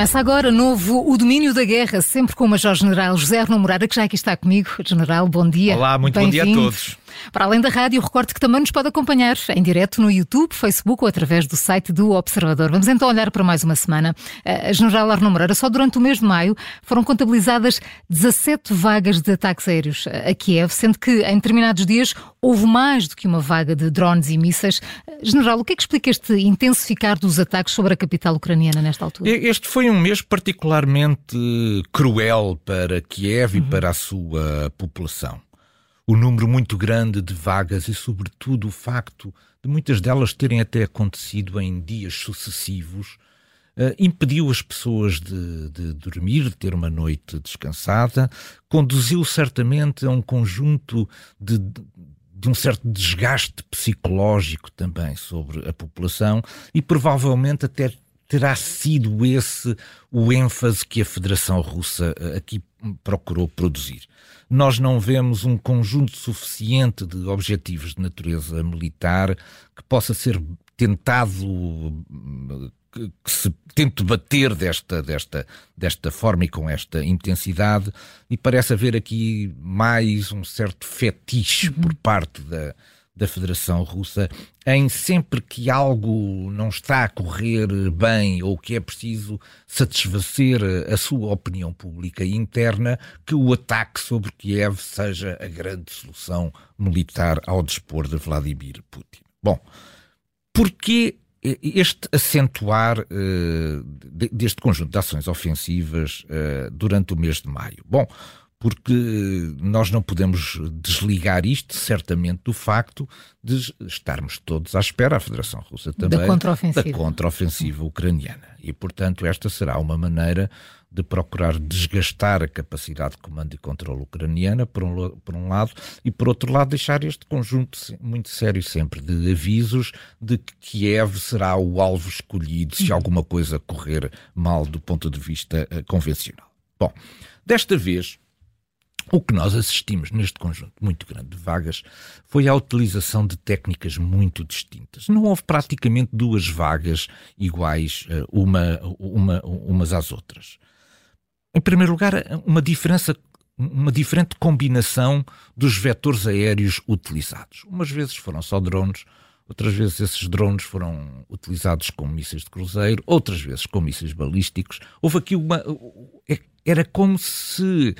Começa agora novo O Domínio da Guerra, sempre com o Major-General José Arno que já aqui está comigo. General, bom dia. Olá, muito bom dia a todos. Para além da rádio, recorte que também nos pode acompanhar em direto no YouTube, Facebook ou através do site do Observador. Vamos então olhar para mais uma semana. Uh, General Arno Moreira, só durante o mês de maio foram contabilizadas 17 vagas de ataques aéreos a Kiev, sendo que em determinados dias houve mais do que uma vaga de drones e mísseis. General, o que é que explica este intensificar dos ataques sobre a capital ucraniana nesta altura? Este foi um mês particularmente cruel para Kiev uhum. e para a sua população o número muito grande de vagas e, sobretudo, o facto de muitas delas terem até acontecido em dias sucessivos, uh, impediu as pessoas de, de, dormir, de ter uma noite descansada, conduziu certamente a um conjunto de, de um certo desgaste psicológico também sobre a população e provavelmente até terá sido esse o ênfase que a Federação Russa eh, aqui procurou produzir. Nós não vemos um conjunto suficiente de objetivos de natureza militar que possa ser tentado que se tente bater desta, desta, desta forma e com esta intensidade, e parece haver aqui mais um certo fetiche uhum. por parte da, da Federação Russa em sempre que algo não está a correr bem ou que é preciso satisfazer a sua opinião pública interna, que o ataque sobre Kiev seja a grande solução militar ao dispor de Vladimir Putin. Bom, porquê este acentuar uh, deste conjunto de ações ofensivas uh, durante o mês de maio? Bom, porque nós não podemos desligar isto, certamente, do facto de estarmos todos à espera, a Federação Russa também, da contraofensiva, da contraofensiva ucraniana. E, portanto, esta será uma maneira de procurar desgastar a capacidade de comando e controle ucraniana, por um, por um lado, e, por outro lado, deixar este conjunto muito sério sempre de avisos de que Kiev será o alvo escolhido se alguma coisa correr mal do ponto de vista uh, convencional. Bom, desta vez o que nós assistimos neste conjunto muito grande de vagas foi a utilização de técnicas muito distintas. Não houve praticamente duas vagas iguais eh, uma, uma, umas às outras. Em primeiro lugar, uma diferença uma diferente combinação dos vetores aéreos utilizados. Umas vezes foram só drones, outras vezes esses drones foram utilizados como mísseis de cruzeiro, outras vezes com mísseis balísticos. Houve aqui uma. É, era como se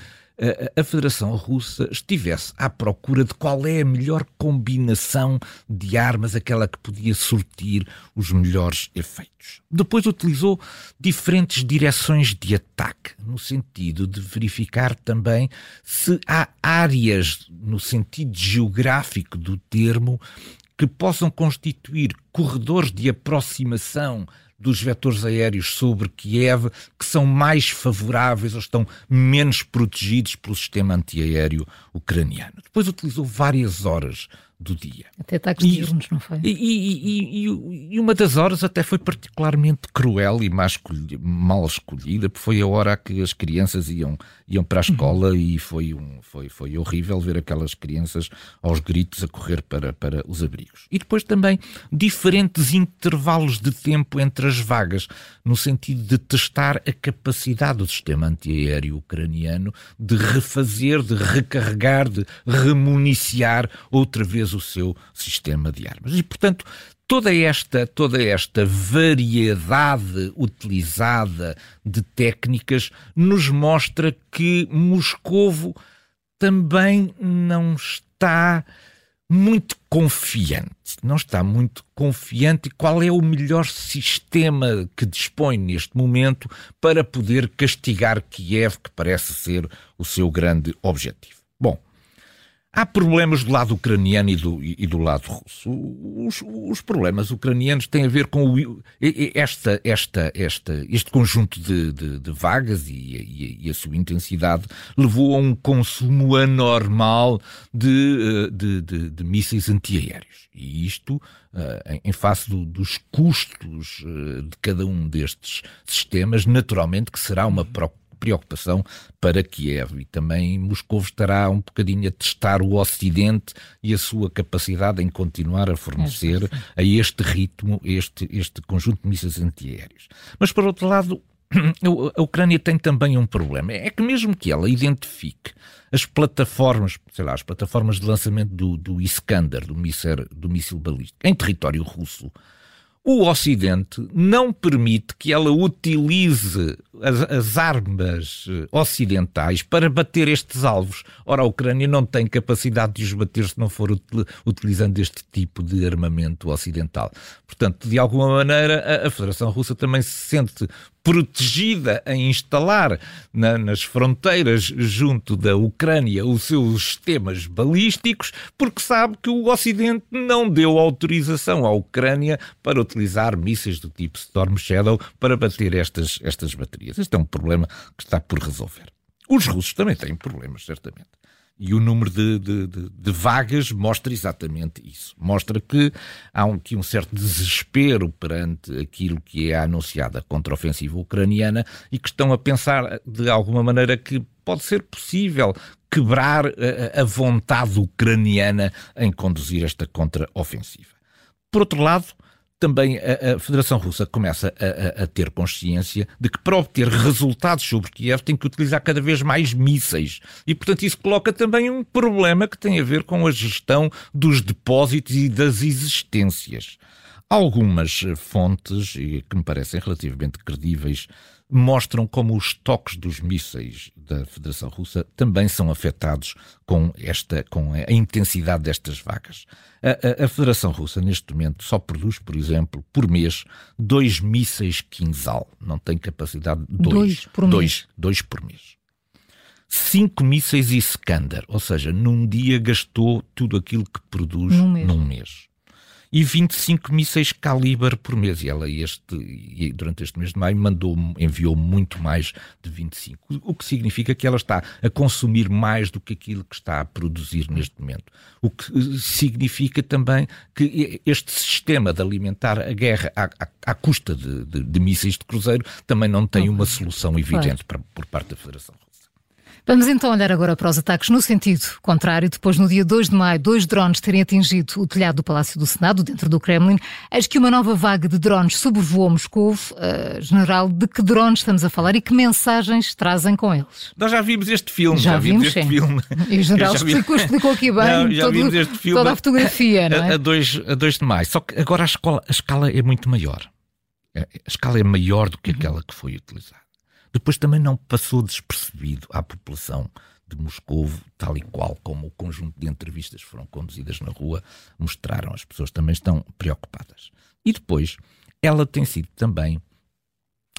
a Federação Russa estivesse à procura de qual é a melhor combinação de armas, aquela que podia sortir os melhores efeitos. Depois utilizou diferentes direções de ataque, no sentido de verificar também se há áreas, no sentido geográfico do termo, que possam constituir corredores de aproximação dos vetores aéreos sobre Kiev que são mais favoráveis ou estão menos protegidos pelo sistema antiaéreo ucraniano. Depois utilizou várias horas do dia. Até ataques e, diurnos, não foi? E, e, e, uma das horas até foi particularmente cruel e mal escolhida, porque foi a hora que as crianças iam, iam para a uhum. escola uhum. e foi, um, foi, foi horrível ver aquelas crianças aos gritos a correr para, para os abrigos. E depois também diferentes intervalos de tempo entre as vagas, no sentido de testar a capacidade do sistema antiaéreo ucraniano de refazer, de recarregar, de remuniciar outra vez o seu sistema de armas. E, portanto, toda esta, toda esta variedade utilizada de técnicas nos mostra que Moscovo também não está muito confiante. Não está muito confiante qual é o melhor sistema que dispõe neste momento para poder castigar Kiev, que parece ser o seu grande objetivo. Há problemas do lado ucraniano e do, e do lado russo. Os, os, problemas ucranianos têm a ver com o, esta, esta, esta, este conjunto de, de, de vagas e, e, e, a sua intensidade levou a um consumo anormal de, eh, de, de, de mísseis antiaéreos. E isto, uh, em face do, dos custos uh, de cada um destes sistemas, naturalmente que será uma preocupação para Kiev. E também Moscou estará um bocadinho a testar o Ocidente e a sua capacidade em continuar a fornecer a este ritmo este, este conjunto de mísseis antiaéreos. Mas, por outro lado, a Ucrânia tem também um problema. É que mesmo que ela identifique as plataformas, sei lá, as plataformas de lançamento do, do Iskander, do míssil, do míssil balístico, em território russo, o Ocidente não permite que ela utilize as, as, armas eh, ocidentais para bater estes alvos. Ora, a Ucrânia não tem capacidade de os bater se não for util, utilizando este tipo de armamento ocidental. Portanto, de alguma maneira, a, a Federação Russa também se sente protegida a instalar na, nas fronteiras junto da Ucrânia os seus sistemas balísticos, porque sabe que o Ocidente não deu autorização à Ucrânia para utilizar mísseis do tipo Storm Shadow para bater estas, estas baterias. Este é um problema que está por resolver. Os russos também têm problemas, certamente. E o número de, de, de, de, vagas mostra exatamente isso. Mostra que há um, aqui um certo desespero perante aquilo que é a anunciada contraofensiva ucraniana e que estão a pensar de alguma maneira que pode ser possível quebrar a, a vontade ucraniana em conduzir esta contraofensiva. Por outro lado, também a, a Federação Russa começa a, a, a, ter consciência de que para obter resultados sobre Kiev tem que utilizar cada vez mais mísseis. E, portanto, isso coloca também um problema que tem a ver com a gestão dos depósitos e das existências. Algumas fontes, que me parecem relativamente credíveis, mostram como os toques dos mísseis da Federação Russa também são afetados com, esta, com a intensidade destas vagas. A, a, a, Federação Russa, neste momento, só produz, por exemplo, por mês, dois mísseis Kinzhal. Não tem capacidade de dois. Dois por dois, mês. Dois por mês. Cinco mísseis Iskander, ou seja, num dia gastou tudo aquilo que produz num mês. Num mês e 25 mísseis calibre por mês. E ela, este, e durante este mês de maio, mandou, enviou muito mais de 25. O que significa que ela está a consumir mais do que aquilo que está a produzir neste momento. O que eh, significa também que este sistema de alimentar a guerra à, à, à custa de, de, de, mísseis de cruzeiro também não tem uma solução evidente claro. por parte da Federação Vamos então olhar agora para os ataques no sentido contrário. Depois, no dia 2 de maio, dois drones terem atingido o telhado do Palácio do Senado, dentro do Kremlin. Eis que uma nova vaga de drones sobrevoou Moscou. Uh, general, de que drones estamos a falar e que mensagens trazem com eles? Nós já vimos este filme. Já, já vimos, este sim. filme. E o general explicou, explicou aqui bem não, já todo, vimos este filme toda a fotografia, não é? A 2 a dois de maio. Só que agora a escala, a escala é muito maior. A escala é maior do que aquela que foi utilizada. Depois também não passou despercebido à população de Moscou, tal e qual como o conjunto de entrevistas foram conduzidas na rua mostraram. As pessoas também estão preocupadas. E depois, ela tem sido também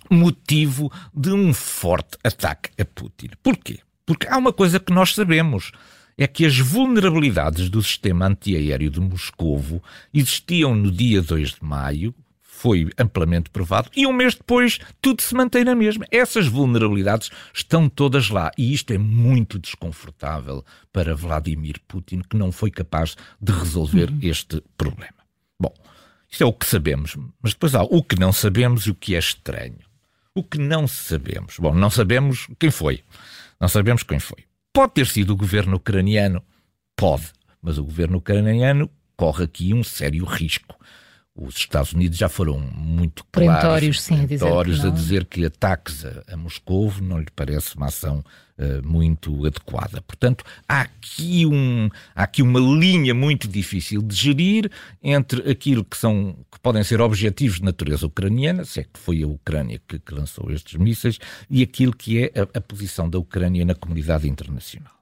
motivo de um forte ataque a Putin. Porquê? Porque há uma coisa que nós sabemos. É que as vulnerabilidades do sistema antiaéreo de Moscovo existiam no dia 2 de maio, foi amplamente provado, e um mês depois tudo se mantém na mesma. Essas vulnerabilidades estão todas lá, e isto é muito desconfortável para Vladimir Putin, que não foi capaz de resolver uhum. este problema. Bom, isto é o que sabemos, mas depois há o que não sabemos e o que é estranho. O que não sabemos? Bom, não sabemos quem foi. Não sabemos quem foi. Pode ter sido o governo ucraniano? Pode. Mas o governo ucraniano corre aqui um sério risco os Estados Unidos já foram muito claros, sim, a, dizer que ataques a, a Moscou não lhe parece uma ação uh, muito adequada. Portanto, há aqui, um, há aqui uma linha muito difícil de gerir entre aquilo que, são, que podem ser objetivos de natureza ucraniana, se é que foi a Ucrânia que, que lançou estes mísseis, e aquilo que é a, a posição da Ucrânia na comunidade internacional.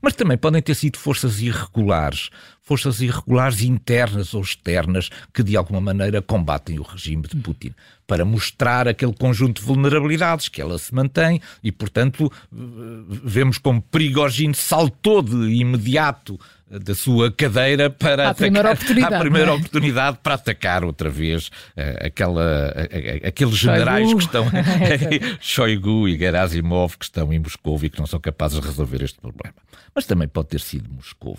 Mas também podem ter sido forças irregulares, forças irregulares internas ou externas que de alguma maneira combatem o regime de Putin, para mostrar aquele conjunto de vulnerabilidades que ela se mantém e, portanto, vemos como Prigogine saltou de imediato da sua cadeira para à atacar, primeira oportunidade, à primeira é? oportunidade para atacar outra vez uh, aquela, aqueles generais Shoigu. que estão Shoigu e Gerasimov que estão em Moscou e que não são capazes de resolver este problema. Mas também pode ter sido Moscou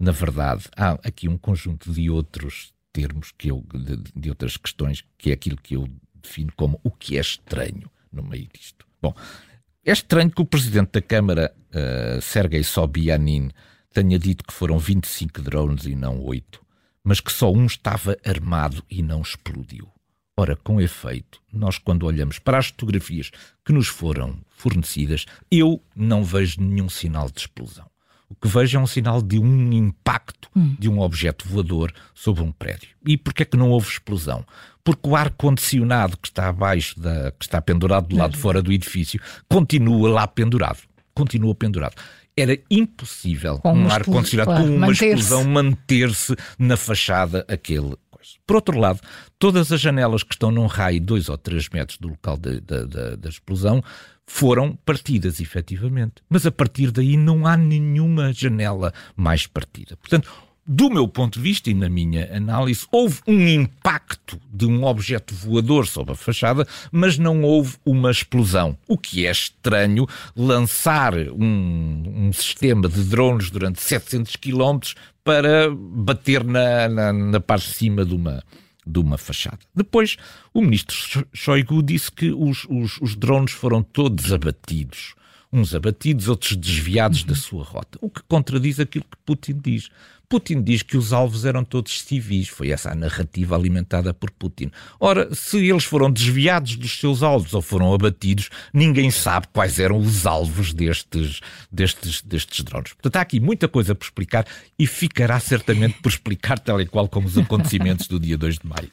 na verdade, há aqui um conjunto de outros termos que eu, de, de, outras questões, que é aquilo que eu defino como o que é estranho no meio disto. Bom, é estranho que o presidente da Câmara, uh, Sergei Sobyanin, tenha dito que foram 25 drones e não 8, mas que só um estava armado e não explodiu. Ora, com efeito, nós quando olhamos para as fotografias que nos foram fornecidas, eu não vejo nenhum sinal de explosão. O que vejo é um sinal de um impacto hum. de um objeto voador sobre um prédio. E porquê é que não houve explosão? Porque o ar-condicionado que está abaixo, da, que está pendurado do lado de fora do edifício, continua lá pendurado. Continua pendurado era impossível com um ar-condicionado claro, com uma explosão manter-se na fachada aquele. Por outro lado, todas as janelas que estão num raio de 2 ou 3 metros do local da, da, da explosão foram partidas, efetivamente. Mas a partir daí não há nenhuma janela mais partida. Portanto, do meu ponto de vista e na minha análise, houve um impacto de um objeto voador sobre a fachada, mas não houve uma explosão. O que é estranho lançar um, um sistema de drones durante 700 km para bater na, na, na parte de cima de uma, de uma fachada. Depois, o ministro Shoigu disse que os, os, os drones foram todos abatidos. Uns abatidos, outros desviados da sua rota. O que contradiz aquilo que Putin diz. Putin diz que os alvos eram todos civis. Foi essa a narrativa alimentada por Putin. Ora, se eles foram desviados dos seus alvos ou foram abatidos, ninguém sabe quais eram os alvos destes, destes, destes drones. Portanto, há aqui muita coisa por explicar e ficará certamente por explicar, tal e qual como os acontecimentos do dia 2 de maio.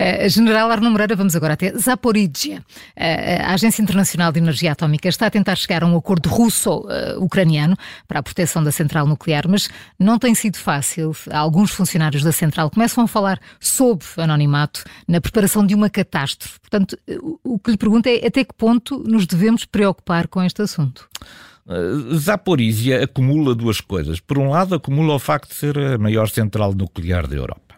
Uh, General Arno Moreira, vamos agora até Zaporizhia. Uh, a Agência Internacional de Energia Atómica está a tentar chegar a um acordo russo-ucraniano para a proteção da central nuclear, mas não tem sido fácil fácil. Alguns funcionários da central começam a falar sobre anonimato na preparação de uma catástrofe. Portanto, o que lhe pergunto é até que ponto nos devemos preocupar com este assunto? Uh, Zaporizhia acumula duas coisas. Por um lado, acumula o facto de ser a maior central nuclear da Europa.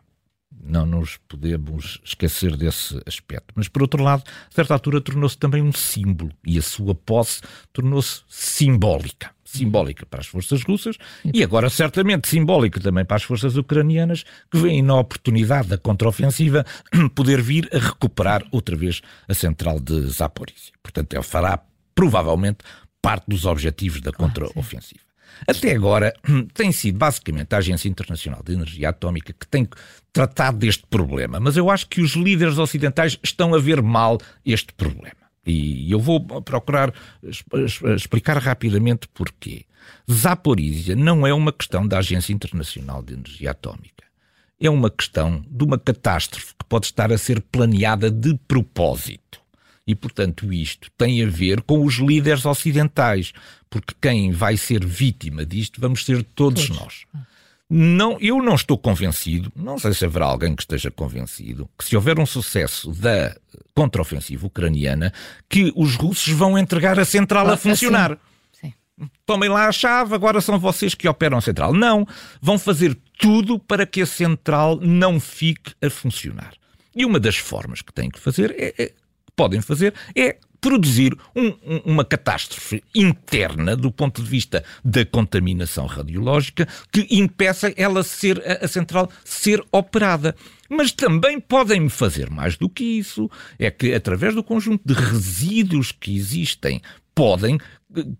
Não nos podemos esquecer desse aspecto. Mas, por outro lado, a certa altura tornou-se também um símbolo e a sua posse tornou-se simbólica simbólica para as forças russas e agora certamente simbólica também para as forças ucranianas que veem na oportunidade da contraofensiva poder vir a recuperar outra vez a central de Zaporizhia. Portanto, ele fará provavelmente parte dos objetivos da contraofensiva. Até agora tem sido basicamente a Agência Internacional de Energia Atómica que tem tratado deste problema, mas eu acho que os líderes ocidentais estão a ver mal este problema. E eu vou procurar explicar rapidamente porquê. Zaporizhia não é uma questão da Agência Internacional de Energia Atómica. É uma questão de uma catástrofe que pode estar a ser planeada de propósito. E, portanto, isto tem a ver com os líderes ocidentais, porque quem vai ser vítima disto vamos ser todos, todos. nós. Não, eu não estou convencido, não sei se haverá alguém que esteja convencido, que se houver um sucesso da contraofensiva ucraniana, que os russos vão entregar a central a funcionar. Sim. Sim. Tomem lá a chave, agora são vocês que operam a central. Não, vão fazer tudo para que a central não fique a funcionar. E uma das formas que têm que fazer, é, é podem fazer, é produzir um, um, uma catástrofe interna do ponto de vista da contaminação radiológica que impeça ela ser a, a central ser operada. Mas também podem fazer mais do que isso. É que, através do conjunto de resíduos que existem, podem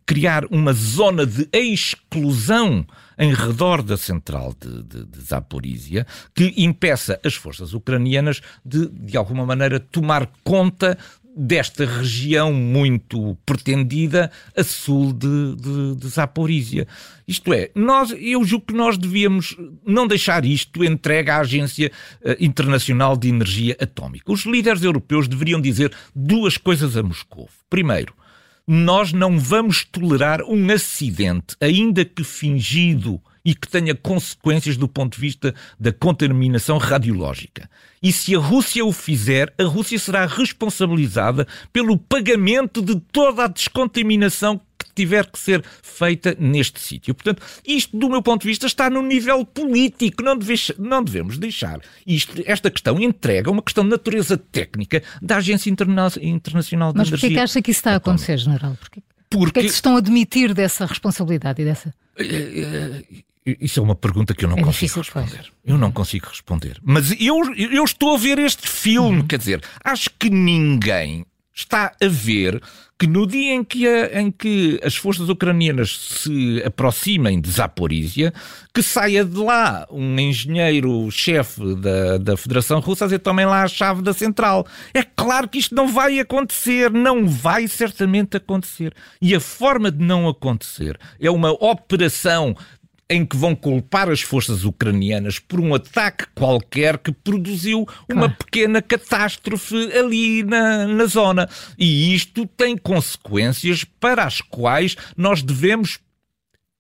criar uma zona de exclusão em redor da central de, de, de Zaporizhia que impeça as forças ucranianas de, de alguma maneira, tomar conta desta região muito pretendida a sul de, de, de Zaporizhia. Isto é, nós, eu julgo que nós devíamos não deixar isto entregue à Agência eh, Internacional de Energia Atómica. Os líderes europeus deveriam dizer duas coisas a Moscou. Primeiro, nós não vamos tolerar um acidente, ainda que fingido, e que tenha consequências do ponto de vista da contaminação radiológica. E se a Rússia o fizer, a Rússia será responsabilizada pelo pagamento de toda a descontaminação tiver que ser feita neste sítio. Portanto, isto, do meu ponto de vista, está no nível político. Não, não devemos deixar isto, esta questão entrega uma questão de natureza técnica da Agência Interna Internacional de Mas Energia. Mas porquê que acha que isso está a acontecer, General? Porquê, Porque... porquê é que se estão a admitir dessa responsabilidade e dessa... Eh, eh, isso é uma pergunta que eu não é consigo responder. Pois. Eu não consigo responder. Mas eu, eu estou a ver este filme, uhum. quer dizer, acho que ninguém está a ver que no dia em que, a, em que as forças ucranianas se aproximem de Zaporizhia, que saia de lá um engenheiro-chefe da, da Federação Russa a dizer tomem lá a chave da central. É claro que isto não vai acontecer, não vai certamente acontecer. E a forma de não acontecer é uma operação em que vão culpar as forças ucranianas por um ataque qualquer que produziu uma pequena catástrofe ali na, na zona. E isto tem consequências para as quais nós devemos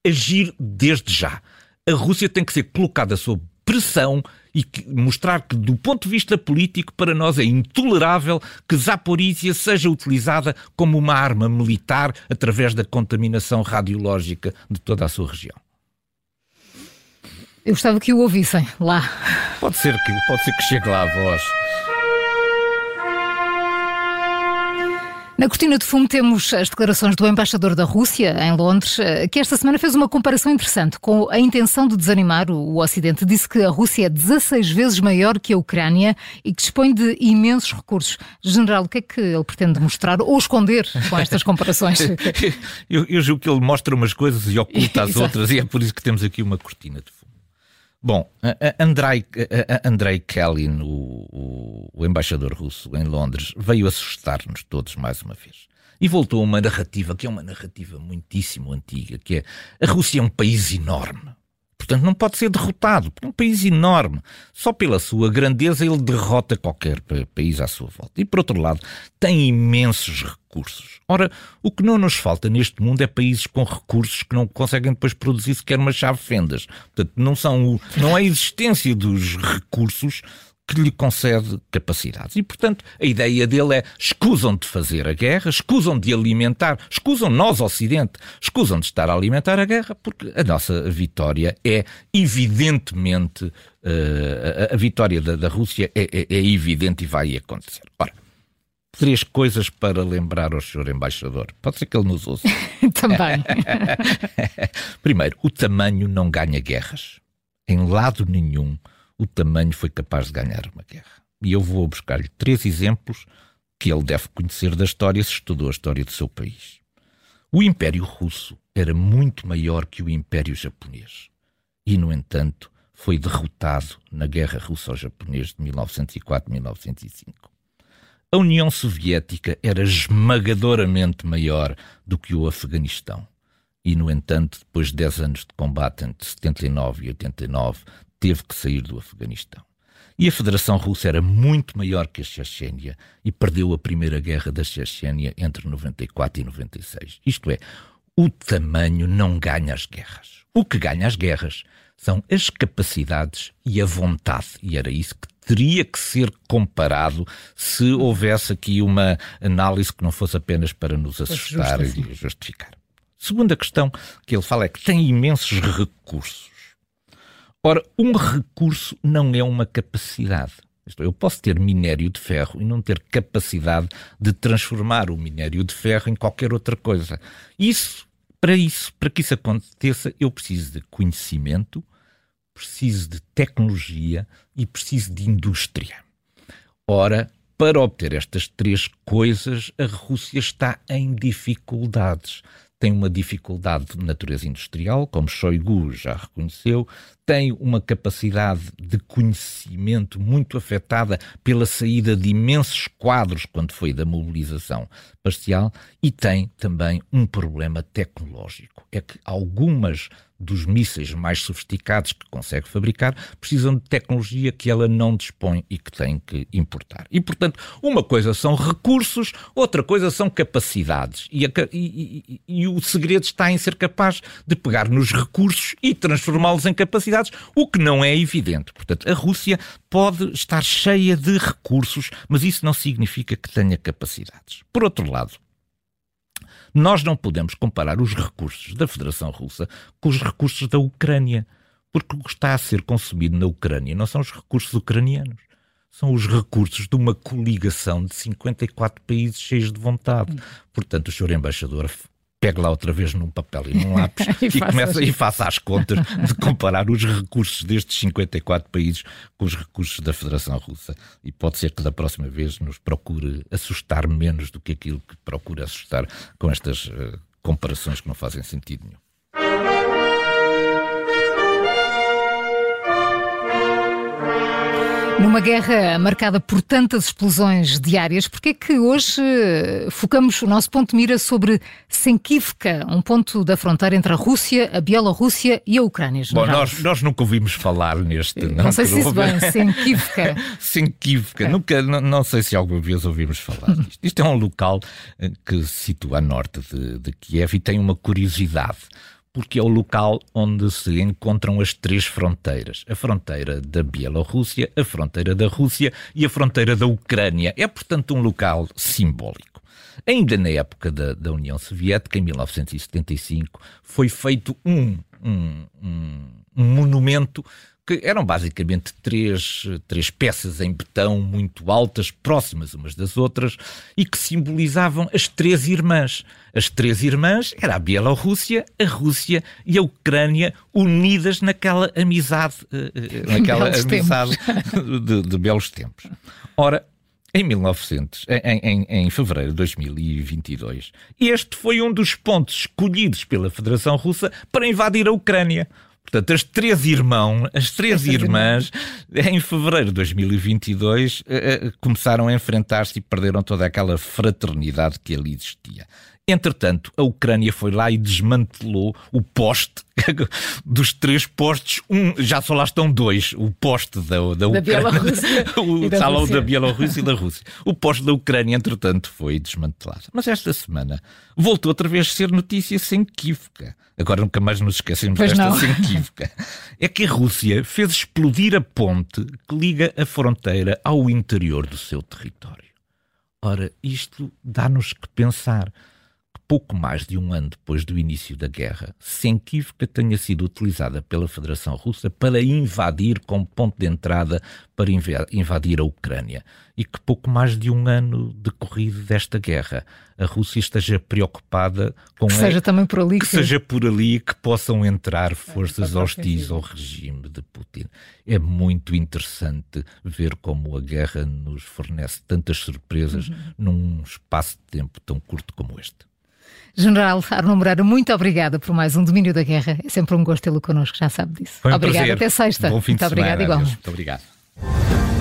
agir desde já. A Rússia tem que ser colocada sob pressão e que, mostrar que, do ponto de vista político, para nós é intolerável que Zaporizhia seja utilizada como uma arma militar através da contaminação radiológica de toda a sua região. Eu gostava que o ouvissem lá. Pode ser que, pode ser que chegue lá a voz. Na cortina de fumo temos as declarações do embaixador da Rússia em Londres, eh, que esta semana fez uma comparação interessante com a intenção de desanimar o Ocidente. Disse que a Rússia é 16 vezes maior que a Ucrânia e que dispõe de imensos recursos. General, o que é que ele pretende mostrar ou esconder com estas comparações? eu, eu julgo que ele mostra umas coisas e oculta as outras, e é por isso que temos aqui uma cortina de fumo. Bom, Andrei, Andrei Kellin, o, o, embaixador russo em Londres, veio assustar-nos todos mais uma vez. E voltou a uma narrativa que é uma narrativa muitíssimo antiga, que é a Rússia é um país enorme. Portanto, não pode ser derrotado, é um país enorme. Só pela sua grandeza ele derrota qualquer país à sua volta. E, por outro lado, tem imensos recursos. Ora, o que não nos falta neste mundo é países com recursos que não conseguem depois produzir sequer uma chave fendas. Portanto, não, são o, não é a existência dos recursos que lhe concede capacidades. E, portanto, a ideia dele é escusam de fazer a guerra, escusam de alimentar, escusam nós, Ocidente, escusam de estar a alimentar a guerra, porque a nossa vitória é evidentemente, uh, a, a, vitória da, da Rússia é, é, é, evidente e vai acontecer. Ora, três coisas para lembrar ao Sr. Embaixador. Pode ser que ele nos ouça. Também. Primeiro, o tamanho não ganha guerras. Em lado nenhum o tamanho foi capaz de ganhar uma guerra. E eu vou buscar-lhe três exemplos que ele deve conhecer da história se estudou a história do seu país. O Império Russo era muito maior que o Império Japonês e, no entanto, foi derrotado na Guerra Russo-Japonês de 1904-1905. A União Soviética era esmagadoramente maior do que o Afeganistão. E, no entanto, depois de 10 anos de combate entre 79 e 89, teve que sair do Afeganistão. E a Federação Russa era muito maior que a Chechênia e perdeu a Primeira Guerra da Chechênia entre 94 e 96. Isto é, o tamanho não ganha as guerras. O que ganha as guerras são as capacidades e a vontade. E era isso que teria que ser comparado se houvesse aqui uma análise que não fosse apenas para nos assustar e justificar. Segunda questão que ele fala é que tem imensos recursos. Ora, um recurso não é uma capacidade. É, eu posso ter minério de ferro e não ter capacidade de transformar o minério de ferro em qualquer outra coisa. Isso, para isso, para que isso aconteça, eu preciso de conhecimento, preciso de tecnologia e preciso de indústria. Ora, para obter estas três coisas, a Rússia está em dificuldades tem uma dificuldade de natureza industrial, como Shoigu já reconheceu, tem uma capacidade de conhecimento muito afetada pela saída de imensos quadros quando foi da mobilização parcial e tem também um problema tecnológico. É que algumas dos mísseis mais sofisticados que consegue fabricar precisam de tecnologia que ela não dispõe e que tem que importar. E, portanto, uma coisa são recursos, outra coisa são capacidades. E, a, e, e, e o segredo está em ser capaz de pegar nos recursos e transformá-los em capacidades, o que não é evidente. Portanto, a Rússia pode estar cheia de recursos, mas isso não significa que tenha capacidades. Por outro lado, nós não podemos comparar os recursos da Federação Russa com os recursos da Ucrânia, porque o que está a ser consumido na Ucrânia não são os recursos ucranianos, são os recursos de uma coligação de 54 países cheios de vontade. Portanto, o senhor embaixador pegue lá outra vez num papel e num lápis e, e começa e faça as contas de comparar os recursos destes 54 países com os recursos da Federação Russa. E pode ser que da próxima vez nos procure assustar menos do que aquilo que procura assustar com estas uh, comparações que não fazem sentido nenhum. Numa guerra marcada por tantas explosões diárias, porquê é que hoje eh, focamos o nosso ponto de mira sobre Senkivka, um ponto da fronteira entre a Rússia, a Bielorrússia e a Ucrânia? Bom, nós, nós nunca ouvimos falar neste. Não, não sei se isso bem, Senkivka. Senkivka, é. nunca, não, não, sei se alguma vez ouvimos falar disto. Isto é um local eh, que se situa a norte de, de Kiev e tem uma curiosidade porque é o local onde se encontram as três fronteiras: a fronteira da Bielorrússia, a fronteira da Rússia e a fronteira da Ucrânia. É, portanto, um local simbólico. Ainda na época da, da União Soviética, em 1975, foi feito um, um, um, monumento que eram basicamente três, três peças em betão muito altas, próximas umas das outras, e que simbolizavam as três irmãs. As três irmãs era a Bielorrússia, a Rússia e a Ucrânia unidas naquela amizade, eh, eh, naquela amizade de, de belos tempos. Ora, em 1900, em, em, em, fevereiro de 2022, este foi um dos pontos escolhidos pela Federação Russa para invadir a Ucrânia. Portanto, as três irmãos, as três irmãs, em fevereiro de 2022, eh, eh, começaram a enfrentar-se e perderam toda aquela fraternidade que ali existia. Entretanto, a Ucrânia foi lá e desmantelou o poste dos três postes. Um, já só lá estão dois: o poste da, da, da Ucrânia, o da salão da Bielorrússia e da Rússia. O poste da Ucrânia, entretanto, foi desmantelado. Mas esta semana voltou outra vez a ser notícia sem Kivka. Agora nunca mais nos esquecemos pois desta sem Kivka. É que a Rússia fez explodir a ponte que liga a fronteira ao interior do seu território. Ora, isto dá-nos que pensar pouco mais de um ano depois do início da guerra, Senkivka tenha sido utilizada pela Federação Russa para invadir como ponto de entrada para invadir a Ucrânia. E que pouco mais de um ano decorrido desta guerra, a Rússia esteja preocupada com. Que seja também por ali. Que, que seja por ali que possam entrar forças hostis ao regime de Putin. É muito interessante ver como a guerra nos fornece tantas surpresas uhum. num espaço de tempo tão curto como este. General Arno Moreira, muito obrigada por mais um Domínio da Guerra. É sempre um gosto tê-lo connosco, já sabe disso. Um obrigada, prazer. até sexta. Bom fim muito de obrigada, semana. igual. Muito obrigado.